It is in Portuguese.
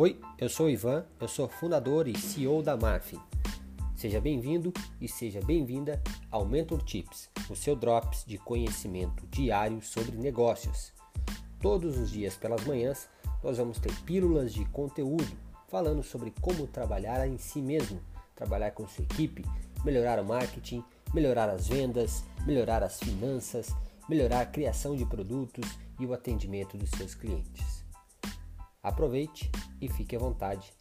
Oi, eu sou o Ivan, eu sou fundador e CEO da Marfin. Seja bem-vindo e seja bem-vinda ao Mentor Tips, o seu drops de conhecimento diário sobre negócios. Todos os dias pelas manhãs nós vamos ter pílulas de conteúdo falando sobre como trabalhar em si mesmo, trabalhar com sua equipe, melhorar o marketing, melhorar as vendas, melhorar as finanças, melhorar a criação de produtos e o atendimento dos seus clientes. Aproveite e fique à vontade